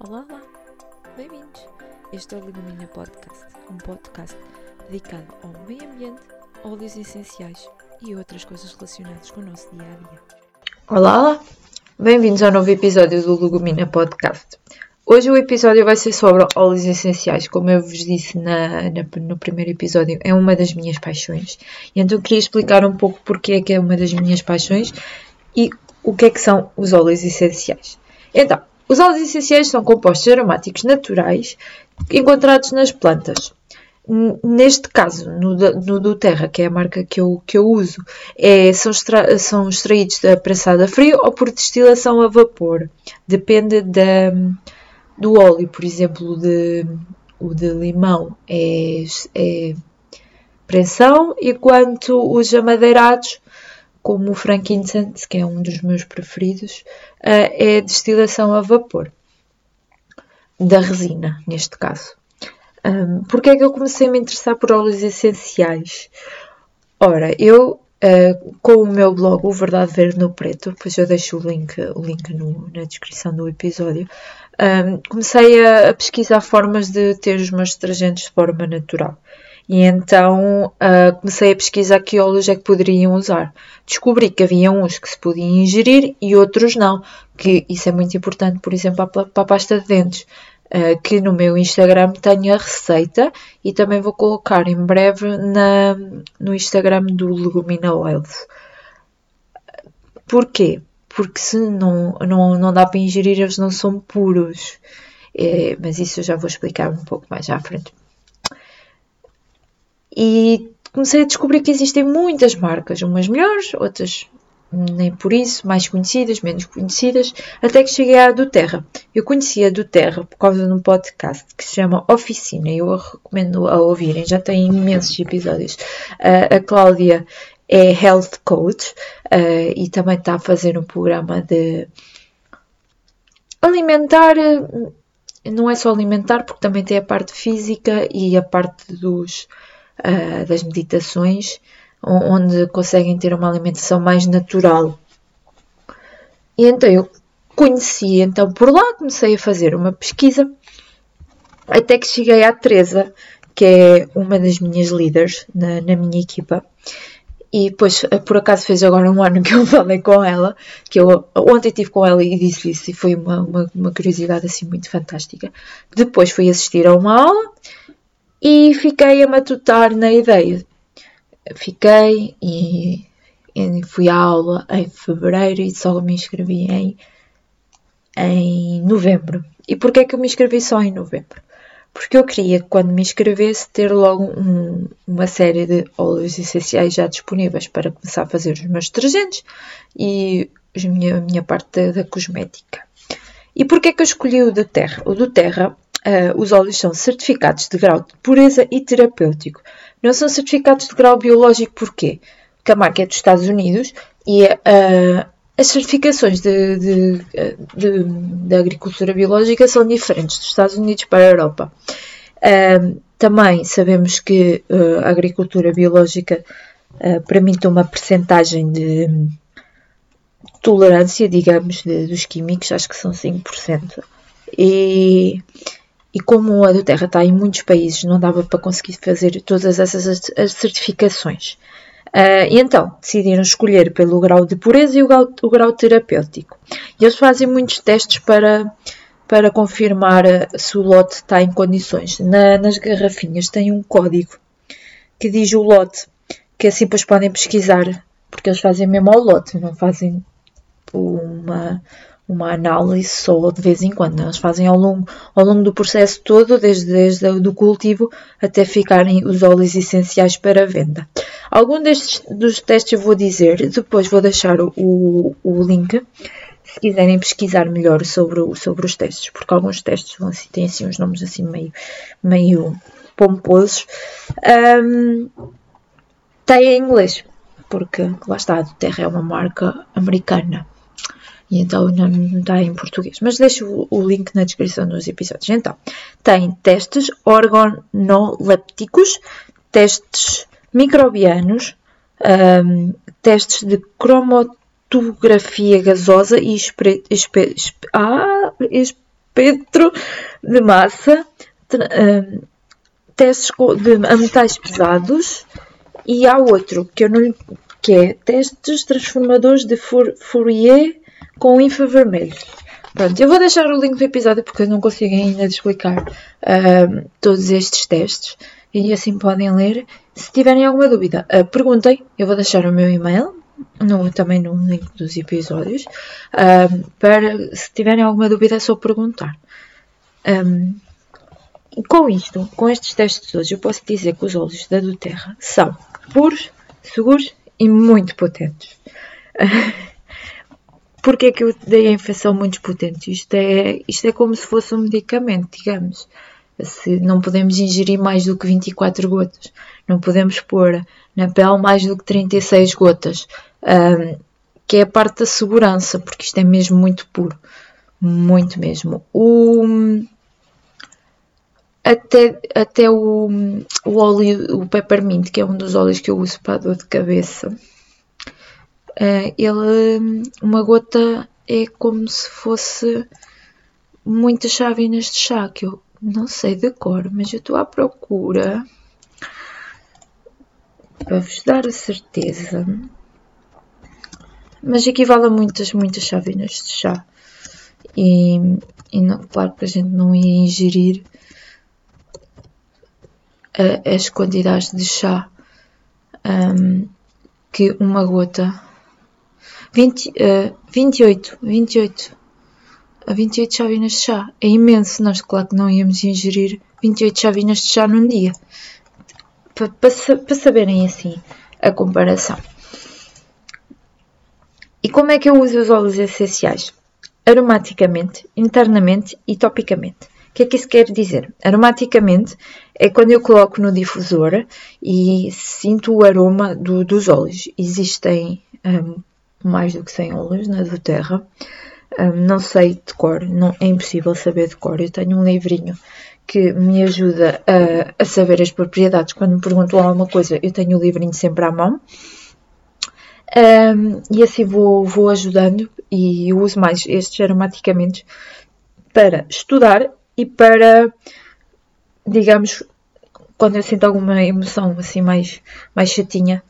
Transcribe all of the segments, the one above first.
Olá, olá, bem-vindos. Este é o Legumina Podcast, um podcast dedicado ao meio ambiente, óleos essenciais e outras coisas relacionadas com o nosso dia a dia. Olá, olá, bem-vindos ao novo episódio do Legumina Podcast. Hoje o episódio vai ser sobre óleos essenciais, como eu vos disse na, na, no primeiro episódio, é uma das minhas paixões. E então queria explicar um pouco porque é que é uma das minhas paixões e o que é que são os óleos essenciais. Então, os óleos essenciais são compostos aromáticos naturais encontrados nas plantas. Neste caso, no, no do Terra, que é a marca que eu, que eu uso, é, são, extra, são extraídos da prensada a frio ou por destilação a vapor. Depende da, do óleo, por exemplo, de, o de limão é, é prensão, enquanto os amadeirados como o frankincense, que é um dos meus preferidos, eh, é destilação a vapor da resina, neste caso. Um, Porquê é que eu comecei a me interessar por óleos essenciais? Ora, eu uh, com o meu blog O Verdade Verde no Preto, depois eu deixo o link, o link no, na descrição do episódio, um, comecei a, a, pesquisar formas de ter os meus detergentes de forma natural. E então uh, comecei a pesquisar que óleos é que poderiam usar. Descobri que havia uns que se podiam ingerir e outros não. Que isso é muito importante, por exemplo, para a pasta de dentes. Uh, que no meu Instagram tenho a receita e também vou colocar em breve na, no Instagram do Legumina Oils. Porquê? Porque se não, não, não dá para ingerir, eles não são puros. É, mas isso eu já vou explicar um pouco mais à frente. E comecei a descobrir que existem muitas marcas, umas melhores, outras nem por isso, mais conhecidas, menos conhecidas, até que cheguei à do Terra. Eu conhecia a do Terra por causa de um podcast que se chama Oficina eu a recomendo a ouvirem, já tem imensos episódios. Uh, a Cláudia é Health Coach uh, e também está a fazer um programa de alimentar, não é só alimentar, porque também tem a parte física e a parte dos uh, das meditações, onde conseguem ter uma alimentação mais natural. E então eu conheci, então por lá comecei a fazer uma pesquisa, até que cheguei à Teresa, que é uma das minhas líderes na, na minha equipa, e depois, por acaso, fez agora um ano que eu falei com ela, que eu ontem estive com ela e disse isso, e foi uma, uma, uma curiosidade assim muito fantástica. Depois fui assistir a uma aula e fiquei a matutar na ideia. Fiquei e, e fui à aula em fevereiro e só me inscrevi em, em novembro. E porquê que eu me inscrevi só em novembro? Porque eu queria, quando me inscrevesse, ter logo um, uma série de óleos essenciais já disponíveis para começar a fazer os meus detergentes e a minha, a minha parte da, cosmética. E porquê que eu escolhi o do Terra? O do Terra Uh, os óleos são certificados de grau de pureza e terapêutico. Não são certificados de grau biológico porquê? Porque a marca é dos Estados Unidos e uh, as certificações de, de, de, de, agricultura biológica são diferentes dos Estados Unidos para a Europa. Uh, também sabemos que a agricultura biológica permite uma percentagem de tolerância, digamos, dos químicos, acho que são 5%. E e como a do Terra está em muitos países, não dava para conseguir fazer todas essas certificações. Uh, e então decidiram escolher pelo grau de pureza e o grau, o grau terapêutico. E eles fazem muitos testes para, para confirmar se o lote está em condições. Na, nas garrafinhas tem um código que diz o lote, que assim depois podem pesquisar, porque eles fazem mesmo ao lote, não fazem uma, uma análise só de vez em quando. Eles fazem ao longo, ao longo do processo todo, desde, desde o cultivo até ficarem os óleos essenciais para venda. Algum destes dos testes eu vou dizer, depois vou deixar o, o link se quiserem pesquisar melhor sobre, sobre os testes, porque alguns testes vão assim, têm assim uns nomes assim meio, meio pomposos. Um, tem em inglês, porque lá está, a Terra é uma marca americana e então não está em português. Mas deixo o, link na descrição dos episódios. Então, tem testes organolépticos, testes microbianos, um, testes de cromatografia gasosa e espre, espre, ah, espectro de massa, um, testes de, a metais pesados e há outro que, eu não, que é testes transformadores de Fourier com infravermelhos. Pronto, eu vou deixar o link do episódio porque eu não consigo ainda explicar uh, todos estes testes e assim podem ler. Se tiverem alguma dúvida, uh, perguntem. Eu vou deixar o meu e-mail no, também no link dos episódios. Uh, para se tiverem alguma dúvida, é só perguntar. Um, com isto, com estes testes todos, eu posso dizer que os óleos da Duterra são puros, seguros e muito potentes. Porquê é que eu dei a infecção muito potente? Isto é, isto é como se fosse um medicamento, digamos. Se não podemos ingerir mais do que 24 gotas, não podemos pôr na pele mais do que 36 gotas, um, que é a parte da segurança, porque isto é mesmo muito puro, muito mesmo. O, até, até o, o óleo, o peppermint, que é um dos óleos que eu uso para a dor de cabeça, ele, uma gota é como se fosse muitas chavinas de chá, que eu não sei de cor, mas eu estou à procura para vos dar a certeza. Mas equivale a muitas, muitas chavinas de chá. E, e não, claro que a gente não ia ingerir uh, as quantidades de chá um, que uma gota 20, uh, 28, 28, 28 chavinas de chá. É imenso. Nós, claro que não íamos ingerir 28 chavinas de chá num dia. Para, para, para saberem assim a comparação. E como é que eu uso os óleos essenciais? Aromaticamente, internamente e topicamente. O que é que isso quer dizer? Aromaticamente é quando eu coloco no difusor e sinto o aroma do, dos óleos. Existem um, mais do que 100 óleos na do Terra. Um, não sei de cor, não, é impossível saber de cor. Eu tenho um livrinho que me ajuda a, a saber as propriedades. Quando me perguntam alguma coisa, eu tenho o livrinho sempre à mão. Um, e assim vou, vou ajudando e uso mais estes aromaticamentos para estudar e para, digamos, quando eu sinto alguma emoção assim mais, mais chatinha,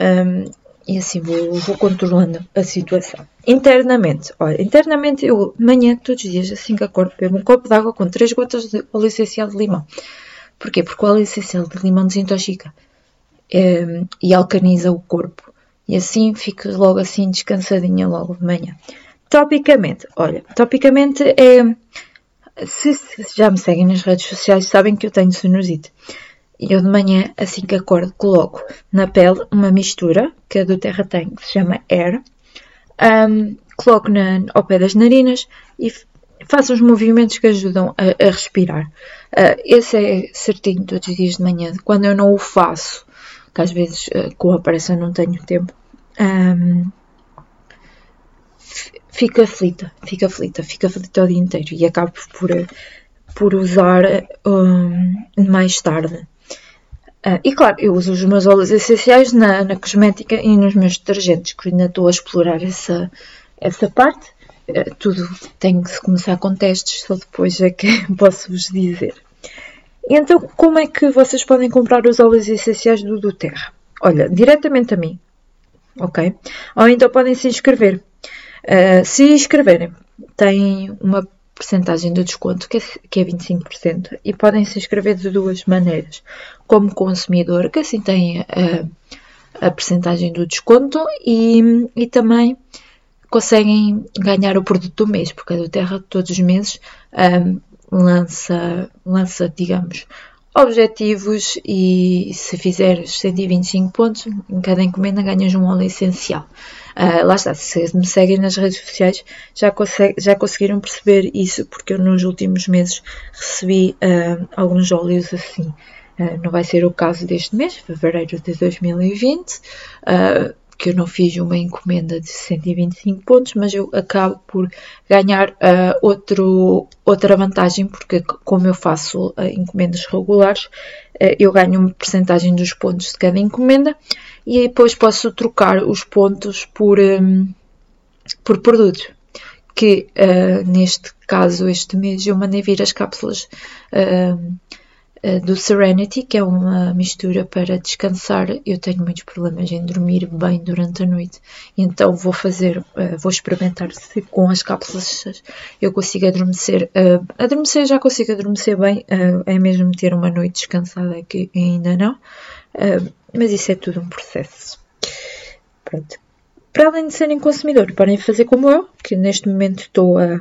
um, e assim vou, vou controlando a situação. Internamente, olha, internamente eu, manhã, todos os dias, assim que acordo, bebo um copo de água com 3 gotas de óleo essencial de limão. Porquê? Porque o óleo essencial de limão desintoxica é, e alcaniza o corpo. E assim fico logo assim descansadinha logo de manhã. Topicamente, olha, topicamente é. Se, se já me seguem nas redes sociais, sabem que eu tenho sinusite. E eu de manhã, assim que acordo, coloco na pele uma mistura que a do Terra tem, que se chama Air. Um, coloco na, ao pé das narinas e faço os movimentos que ajudam a, a respirar. Uh, esse é certinho todos os dias de manhã. Quando eu não o faço, que às vezes uh, com a pressa não tenho tempo, um, fico aflita, fico aflita, fico aflita o dia inteiro e acabo por, por usar um, mais tarde. Uh, e claro, eu uso os meus óleos essenciais na, na cosmética e nos meus detergentes, que ainda estou a explorar essa, essa parte. Uh, tudo tem que se começar com testes, só depois é que posso vos dizer. Então, como é que vocês podem comprar os óleos essenciais do Doterra? Olha, diretamente a mim, ok? Ou então podem se inscrever. Uh, se inscreverem, têm uma porcentagem de desconto, que é, que é 25%, e podem se inscrever de duas maneiras. Como consumidor, que assim tem a, a porcentagem do desconto, e, e também conseguem ganhar o produto do mês, porque a do Terra todos os meses um, lança, lança, digamos, objetivos e se fizeres 125 pontos, em cada encomenda ganhas um óleo essencial. Uh, lá está, se me seguem nas redes sociais já, já conseguiram perceber isso, porque eu nos últimos meses recebi uh, alguns óleos assim. Uh, não vai ser o caso deste mês, fevereiro de 2020, que eu não fiz uma encomenda de 125 pontos, mas eu acabo por ganhar outro, outra vantagem, porque como eu faço encomendas regulares, eu ganho uma porcentagem dos pontos de cada encomenda e depois posso trocar os pontos por, um, por produtos. Que uh, neste caso, este mês, eu mandei vir as cápsulas uh, uh, do Serenity, que é uma mistura para descansar. Eu tenho muitos problemas em dormir bem durante a noite, então vou fazer, vou experimentar se com as cápsulas eu consigo adormecer. adormecer já consigo adormecer bem, é mesmo ter uma noite descansada que ainda não, mas isso é tudo um processo. Pronto para além de serem consumidores, podem fazer como eu, que neste momento estou a,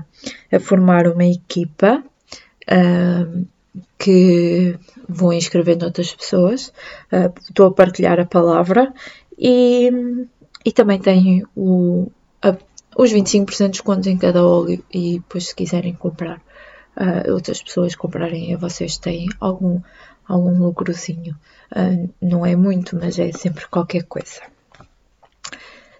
a formar uma equipa que vou inscrevendo outras pessoas, uh, estou a partilhar a palavra e, e também tenho o, a, os 25% de desconto em cada óleo e depois se quiserem comprar, uh, outras pessoas comprarem a vocês têm algum, algum lucrozinho. não é muito, mas é sempre qualquer coisa.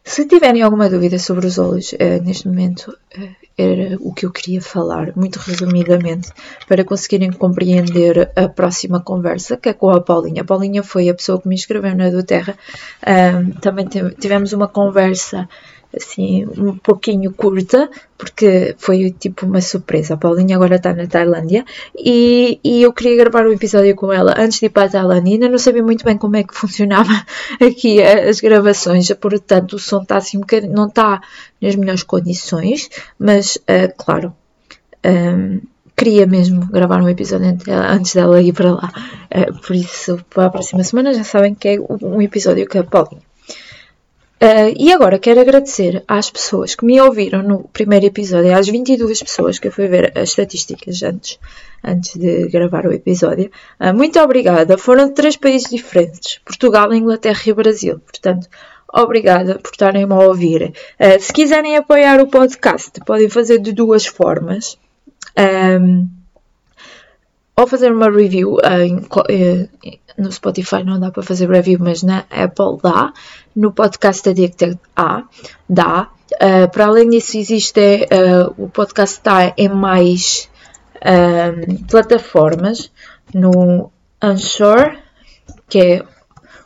Se tiverem alguma dúvida sobre os óleos, uh, neste momento uh, era o que eu queria falar, muito resumidamente, para conseguirem compreender a próxima conversa, que é com a Paulinha. A Paulinha foi a pessoa que me inscreveu na do Terra. também tivemos uma conversa assim um pouquinho curta, porque foi tipo uma surpresa. A Paulinha agora está na Tailândia e, e eu queria gravar um episódio com ela antes de ir para a Tailândia. Ainda não sabia muito bem como é que funcionava aqui as gravações, portanto o som está assim um bocadinho, não está nas melhores condições, mas uh, claro. Um, queria mesmo gravar um episódio antes dela ir para lá. Uh, por isso, para a próxima semana já sabem que é um episódio com a Paulinha. Uh, e agora quero agradecer às pessoas que me ouviram no primeiro episódio, às 22 pessoas que eu fui ver as estatísticas antes, antes de gravar o episódio. Uh, muito obrigada. Foram de três países diferentes: Portugal, Inglaterra e Brasil. Portanto, obrigada por estarem-me a ouvir. Uh, se quiserem apoiar o podcast, podem fazer de duas formas. Um, ou fazer uma review em, no Spotify não dá para fazer review, mas na Apple dá. No podcast Addicted há, dá. Uh, para além disso, existe uh, o podcast está em mais uh, plataformas. No Anchor, que é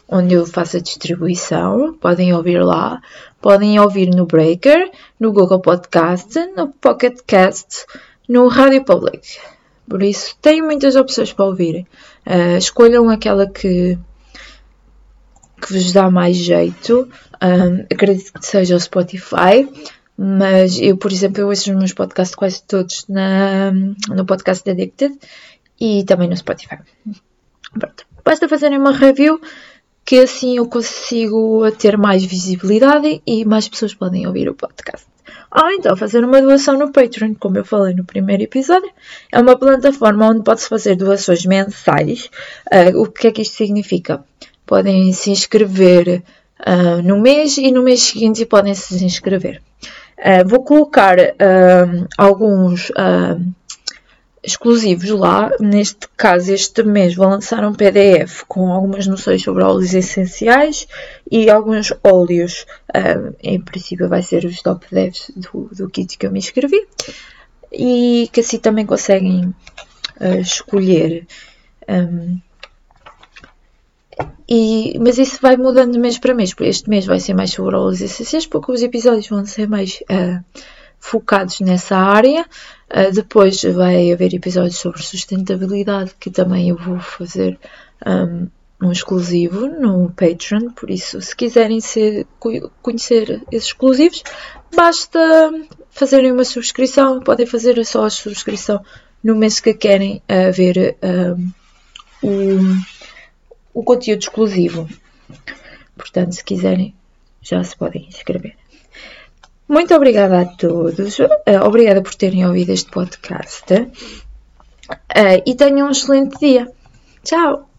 onde eu faço a distribuição, podem ouvir lá. Podem ouvir no Breaker, no Google Podcast, no Pocket Cast, no Radio Public. Por isso, tem muitas opções para ouvirem. Uh, escolham aquela que, que vos dá mais jeito. Acredito que seja o Spotify. Mas eu, por exemplo, eu ouço os meus podcasts quase todos na, no podcast Addicted e também no Spotify. Pronto. Basta fazerem uma review que assim eu consigo ter mais visibilidade e mais pessoas podem ouvir o podcast. Ou então fazer uma doação no Patreon, como eu falei no primeiro episódio. É uma plataforma onde pode-se fazer doações mensais. Uh, o que é que isto significa? Podem se inscrever uh, no mês e no mês seguinte podem se inscrever. Uh, vou colocar alguns exclusivos lá. Neste caso, este mês vou lançar um PDF com algumas noções sobre óleos essenciais e alguns óleos. Um, em princípio, vai ser os top 10 do, do kit que eu me inscrevi. E que assim também conseguem uh, escolher. Um, e, mas isso vai mudando de mês para mês. Este mês vai ser mais sobre óleos essenciais, porque os episódios vão ser mais uh, focados nessa área. Uh, depois vai haver episódios sobre sustentabilidade que também eu vou fazer um, um exclusivo no Patreon. Por isso, se quiserem ser, conhecer esses exclusivos, basta fazerem uma subscrição. Podem fazer só a subscrição no mês que querem uh, ver um, o, o conteúdo exclusivo. Portanto, se quiserem, já se podem inscrever. Muito obrigada a todos. Uh, obrigada por terem ouvido este podcast. Uh, e tenham um excelente dia. Tchau!